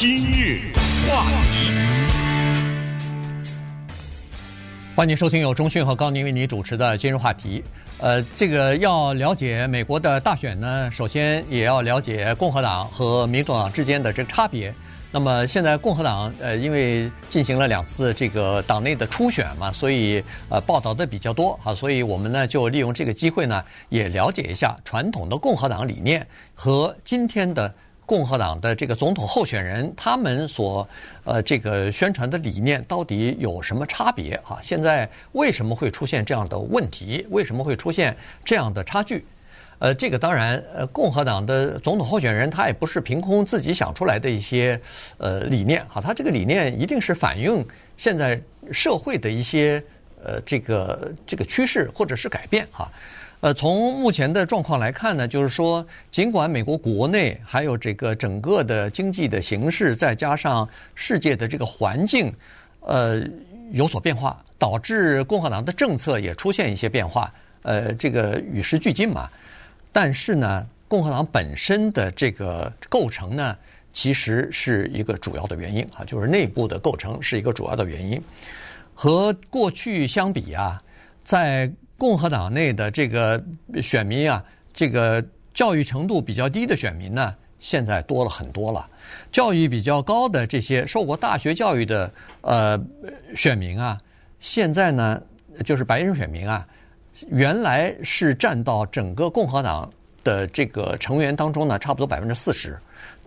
今日话题，欢迎收听由中讯和高宁为您主持的今日话题。呃，这个要了解美国的大选呢，首先也要了解共和党和民主党之间的这个差别。那么现在共和党呃，因为进行了两次这个党内的初选嘛，所以呃报道的比较多啊，所以我们呢就利用这个机会呢，也了解一下传统的共和党理念和今天的共和党的这个总统候选人他们所呃这个宣传的理念到底有什么差别啊？现在为什么会出现这样的问题？为什么会出现这样的差距？呃，这个当然，呃，共和党的总统候选人他也不是凭空自己想出来的一些呃理念哈，他这个理念一定是反映现在社会的一些呃这个这个趋势或者是改变哈。呃，从目前的状况来看呢，就是说，尽管美国国内还有这个整个的经济的形势，再加上世界的这个环境，呃，有所变化，导致共和党的政策也出现一些变化，呃，这个与时俱进嘛。但是呢，共和党本身的这个构成呢，其实是一个主要的原因啊，就是内部的构成是一个主要的原因。和过去相比啊，在共和党内的这个选民啊，这个教育程度比较低的选民呢，现在多了很多了。教育比较高的这些受过大学教育的呃选民啊，现在呢，就是白人选民啊。原来是占到整个共和党的这个成员当中呢，差不多百分之四十，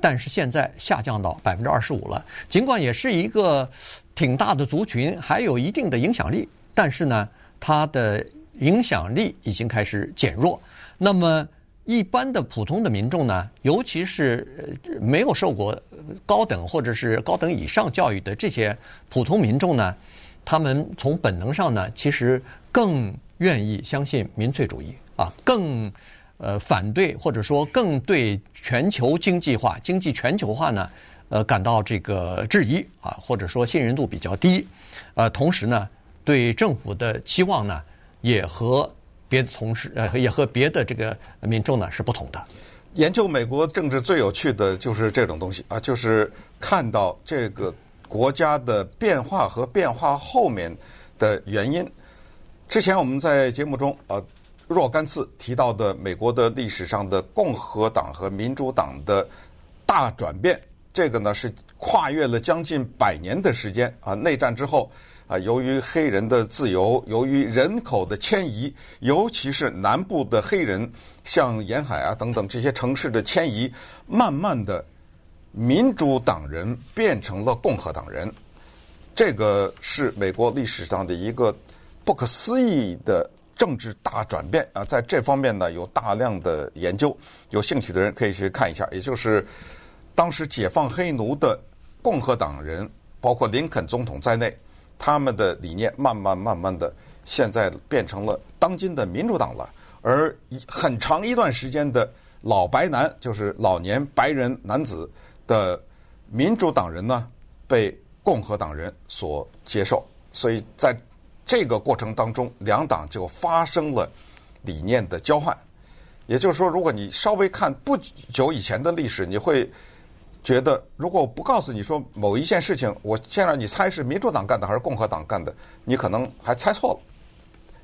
但是现在下降到百分之二十五了。尽管也是一个挺大的族群，还有一定的影响力，但是呢，它的影响力已经开始减弱。那么，一般的普通的民众呢，尤其是没有受过高等或者是高等以上教育的这些普通民众呢，他们从本能上呢，其实更。愿意相信民粹主义啊，更呃反对或者说更对全球经济化、经济全球化呢，呃感到这个质疑啊，或者说信任度比较低，呃，同时呢，对政府的期望呢，也和别的同事呃也和别的这个民众呢是不同的。研究美国政治最有趣的就是这种东西啊，就是看到这个国家的变化和变化后面的原因。之前我们在节目中呃若干次提到的美国的历史上的共和党和民主党的大转变，这个呢是跨越了将近百年的时间啊。内战之后啊，由于黑人的自由，由于人口的迁移，尤其是南部的黑人向沿海啊等等这些城市的迁移，慢慢的民主党人变成了共和党人，这个是美国历史上的一个。不可思议的政治大转变啊，在这方面呢有大量的研究，有兴趣的人可以去看一下。也就是当时解放黑奴的共和党人，包括林肯总统在内，他们的理念慢慢慢慢的现在变成了当今的民主党了。而很长一段时间的老白男，就是老年白人男子的民主党人呢，被共和党人所接受。所以在这个过程当中，两党就发生了理念的交换。也就是说，如果你稍微看不久以前的历史，你会觉得，如果我不告诉你说某一件事情，我先让你猜是民主党干的还是共和党干的，你可能还猜错了。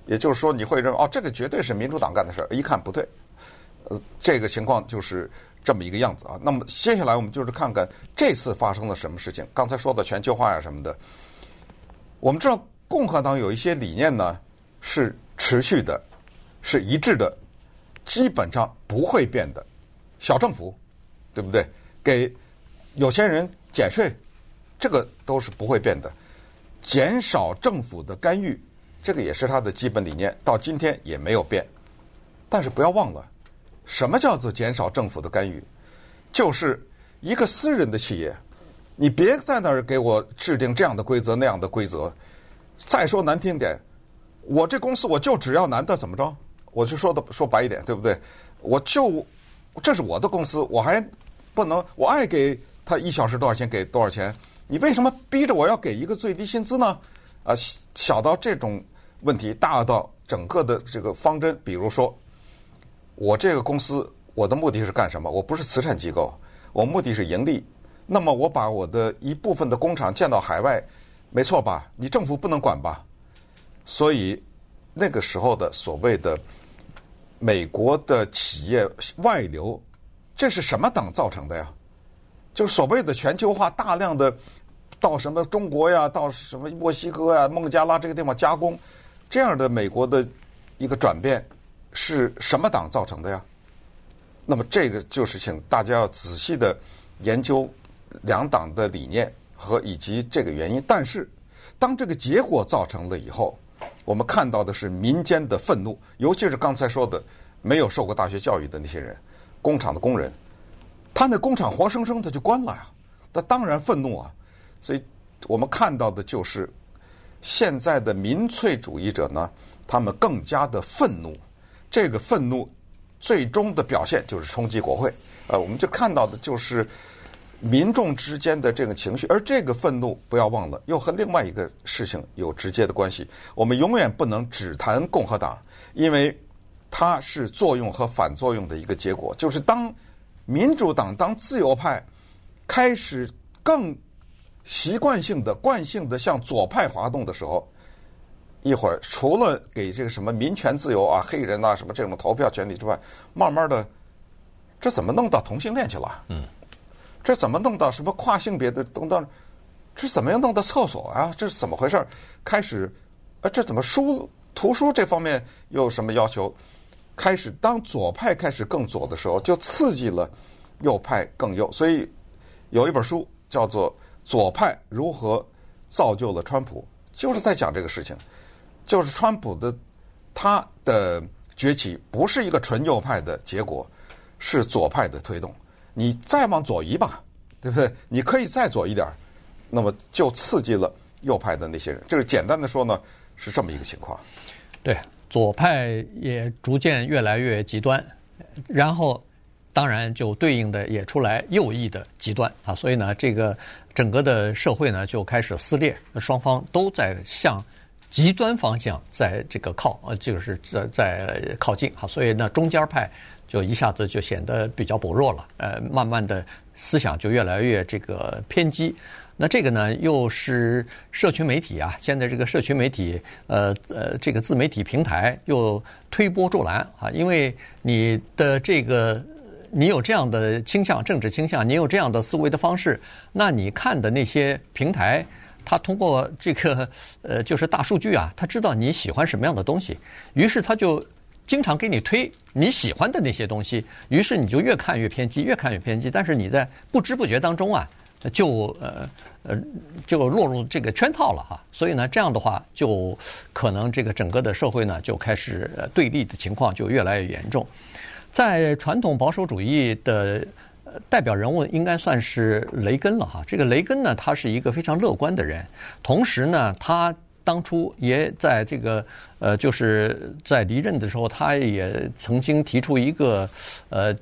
也就是说，你会认为哦，这个绝对是民主党干的事儿。一看不对，呃，这个情况就是这么一个样子啊。那么接下来我们就是看看这次发生了什么事情。刚才说的全球化呀什么的，我们知道。共和党有一些理念呢，是持续的，是一致的，基本上不会变的。小政府，对不对？给有钱人减税，这个都是不会变的。减少政府的干预，这个也是他的基本理念，到今天也没有变。但是不要忘了，什么叫做减少政府的干预？就是一个私人的企业，你别在那儿给我制定这样的规则那样的规则。再说难听点，我这公司我就只要男的怎么着？我就说的说白一点，对不对？我就这是我的公司，我还不能我爱给他一小时多少钱给多少钱？你为什么逼着我要给一个最低薪资呢？啊，小到这种问题，大到整个的这个方针，比如说我这个公司，我的目的是干什么？我不是慈善机构，我目的是盈利。那么我把我的一部分的工厂建到海外，没错吧？你政府不能管吧？所以那个时候的所谓的美国的企业外流，这是什么党造成的呀？就是所谓的全球化，大量的到什么中国呀，到什么墨西哥呀、孟加拉这个地方加工，这样的美国的一个转变是什么党造成的呀？那么这个就是请大家要仔细的研究两党的理念和以及这个原因。但是当这个结果造成了以后，我们看到的是民间的愤怒，尤其是刚才说的没有受过大学教育的那些人，工厂的工人。他那工厂活生生的就关了呀，他当然愤怒啊！所以我们看到的就是现在的民粹主义者呢，他们更加的愤怒。这个愤怒最终的表现就是冲击国会。呃，我们就看到的就是民众之间的这个情绪，而这个愤怒不要忘了，又和另外一个事情有直接的关系。我们永远不能只谈共和党，因为它是作用和反作用的一个结果，就是当。民主党当自由派开始更习惯性的、惯性的向左派滑动的时候，一会儿除了给这个什么民权自由啊、黑人啊什么这种投票权利之外，慢慢的，这怎么弄到同性恋去了？嗯，这怎么弄到什么跨性别的等等？这怎么样弄到厕所啊？这是怎么回事？开始，啊，这怎么书图书这方面又有什么要求？开始，当左派开始更左的时候，就刺激了右派更右。所以有一本书叫做《左派如何造就了川普》，就是在讲这个事情。就是川普的他的崛起不是一个纯右派的结果，是左派的推动。你再往左移吧，对不对？你可以再左一点，那么就刺激了右派的那些人。这个简单的说呢，是这么一个情况。对。左派也逐渐越来越极端，然后当然就对应的也出来右翼的极端啊，所以呢，这个整个的社会呢就开始撕裂，双方都在向极端方向在这个靠，呃，就是在在靠近啊，所以呢，中间派就一下子就显得比较薄弱了，呃，慢慢的思想就越来越这个偏激。那这个呢，又是社群媒体啊，现在这个社群媒体，呃呃，这个自媒体平台又推波助澜啊，因为你的这个你有这样的倾向，政治倾向，你有这样的思维的方式，那你看的那些平台，它通过这个呃，就是大数据啊，它知道你喜欢什么样的东西，于是它就经常给你推你喜欢的那些东西，于是你就越看越偏激，越看越偏激，但是你在不知不觉当中啊。就呃呃就落入这个圈套了哈，所以呢，这样的话就可能这个整个的社会呢就开始对立的情况就越来越严重。在传统保守主义的代表人物应该算是雷根了哈。这个雷根呢，他是一个非常乐观的人，同时呢，他当初也在这个呃就是在离任的时候，他也曾经提出一个呃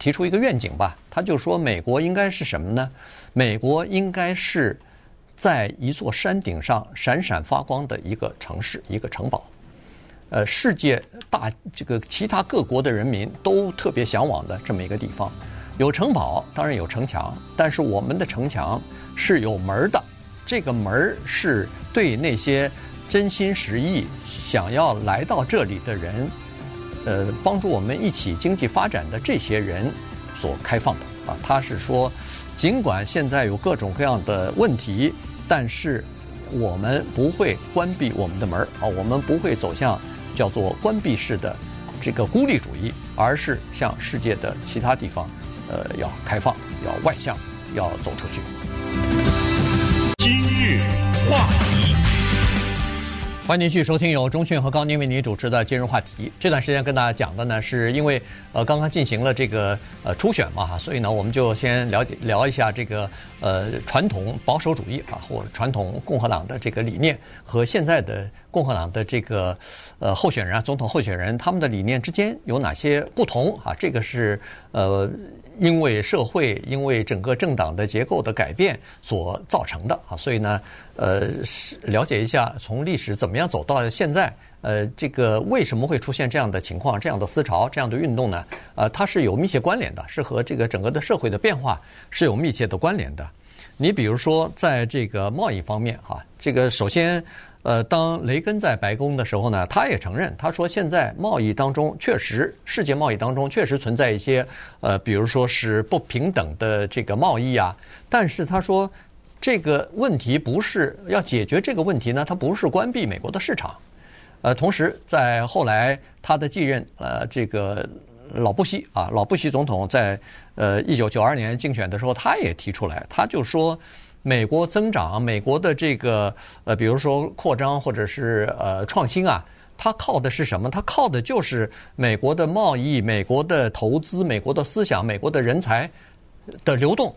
提出一个愿景吧，他就说美国应该是什么呢？美国应该是在一座山顶上闪闪发光的一个城市，一个城堡。呃，世界大这个其他各国的人民都特别向往的这么一个地方。有城堡，当然有城墙，但是我们的城墙是有门儿的。这个门儿是对那些真心实意想要来到这里的人，呃，帮助我们一起经济发展的这些人所开放的啊。他是说。尽管现在有各种各样的问题，但是我们不会关闭我们的门啊，我们不会走向叫做关闭式的这个孤立主义，而是向世界的其他地方，呃，要开放，要外向，要走出去。今日话题。欢迎继续收听由中讯和高宁为您主持的今日话题。这段时间跟大家讲的呢，是因为呃刚刚进行了这个呃初选嘛哈，所以呢我们就先了解聊一下这个呃传统保守主义啊或者传统共和党的这个理念和现在的共和党的这个呃候选人啊总统候选人他们的理念之间有哪些不同啊？这个是呃因为社会、因为整个政党的结构的改变所造成的啊。所以呢，呃，了解一下从历史怎么样走到现在，呃，这个为什么会出现这样的情况、这样的思潮、这样的运动呢？呃，它是有密切关联的，是和这个整个的社会的变化是有密切的关联的。你比如说，在这个贸易方面，哈，这个首先。呃，当雷根在白宫的时候呢，他也承认，他说现在贸易当中确实，世界贸易当中确实存在一些呃，比如说是不平等的这个贸易啊。但是他说，这个问题不是要解决这个问题呢，他不是关闭美国的市场。呃，同时在后来他的继任呃，这个老布希啊，老布希总统在呃一九九二年竞选的时候，他也提出来，他就说。美国增长，美国的这个呃，比如说扩张或者是呃创新啊，它靠的是什么？它靠的就是美国的贸易、美国的投资、美国的思想、美国的人才的流动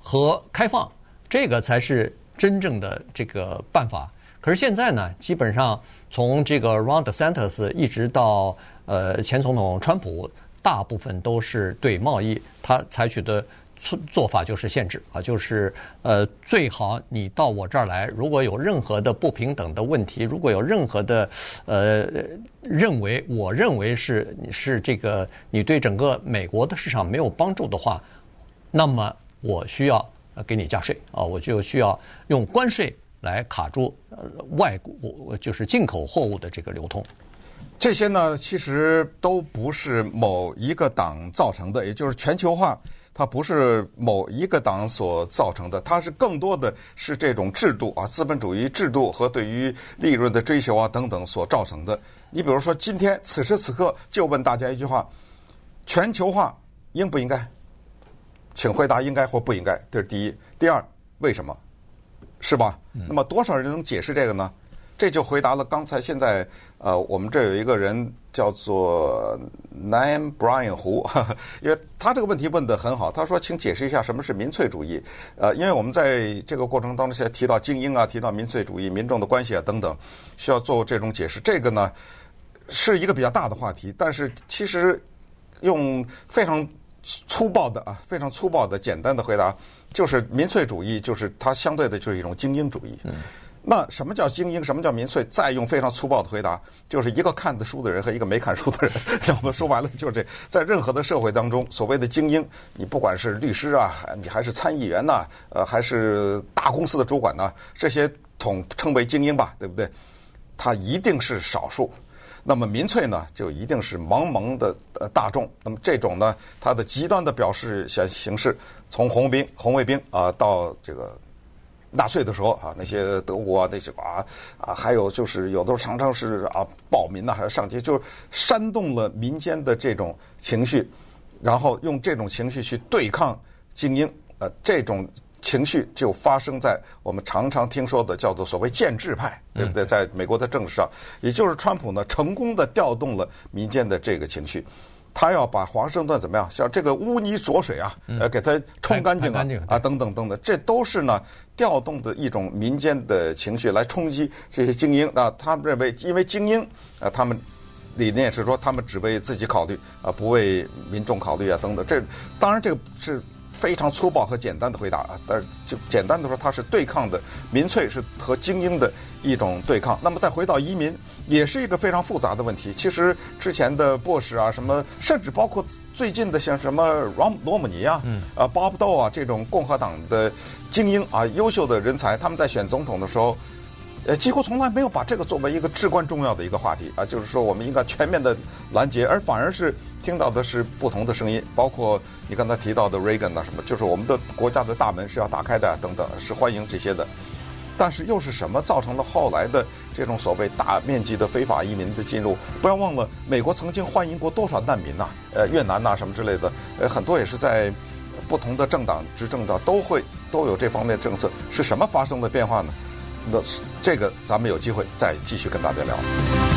和开放，这个才是真正的这个办法。可是现在呢，基本上从这个 Ron DeSantis 一直到呃前总统川普，大部分都是对贸易他采取的。做法就是限制啊，就是呃，最好你到我这儿来，如果有任何的不平等的问题，如果有任何的呃认为我认为是是这个你对整个美国的市场没有帮助的话，那么我需要给你加税啊，我就需要用关税来卡住呃外国就是进口货物的这个流通。这些呢，其实都不是某一个党造成的，也就是全球化。它不是某一个党所造成的，它是更多的是这种制度啊，资本主义制度和对于利润的追求啊等等所造成的。你比如说，今天此时此刻就问大家一句话：全球化应不应该？请回答应该或不应该。这是第一。第二，为什么？是吧？那么多少人能解释这个呢？这就回答了刚才现在呃，我们这有一个人叫做 Nam Brian 胡，因为他这个问题问得很好。他说：“请解释一下什么是民粹主义。”呃，因为我们在这个过程当中，现在提到精英啊，提到民粹主义、民众的关系啊等等，需要做这种解释。这个呢是一个比较大的话题，但是其实用非常粗暴的啊，非常粗暴的简单的回答，就是民粹主义，就是它相对的就是一种精英主义。那什么叫精英？什么叫民粹？再用非常粗暴的回答，就是一个看的书的人和一个没看书的人。那我们说白了就是这，在任何的社会当中，所谓的精英，你不管是律师啊，你还是参议员呐，呃，还是大公司的主管呐，这些统称为精英吧，对不对？他一定是少数。那么民粹呢，就一定是茫茫的呃大众。那么这种呢，它的极端的表示形形式，从红兵、红卫兵啊到这个。纳粹的时候啊，那些德国啊，那些啊啊，还有就是有的时候常常是啊暴民呐，还要上街，就是煽动了民间的这种情绪，然后用这种情绪去对抗精英，呃，这种情绪就发生在我们常常听说的叫做所谓建制派，对不对？在美国的政治上，也就是川普呢，成功的调动了民间的这个情绪。他要把华盛顿怎么样？像这个污泥浊水啊，呃，给它冲干净啊，啊，等等等等，这都是呢调动的一种民间的情绪来冲击这些精英啊。他们认为，因为精英啊，他们理念是说他们只为自己考虑啊，不为民众考虑啊，等等。这当然这个是。非常粗暴和简单的回答啊，但是就简单的说，它是对抗的民粹是和精英的一种对抗。那么再回到移民，也是一个非常复杂的问题。其实之前的布什啊，什么甚至包括最近的像什么罗罗姆尼啊，啊巴布豆啊这种共和党的精英啊，优秀的人才，他们在选总统的时候。呃，几乎从来没有把这个作为一个至关重要的一个话题啊，就是说我们应该全面的拦截，而反而是听到的是不同的声音，包括你刚才提到的 Reagan 啊什么，就是我们的国家的大门是要打开的等等，是欢迎这些的。但是又是什么造成了后来的这种所谓大面积的非法移民的进入？不要忘了，美国曾经欢迎过多少难民呐、呃，越南呐、什么之类的，呃，很多也是在不同的政党执政的都会都有这方面政策，是什么发生的变化呢？那这个，咱们有机会再继续跟大家聊。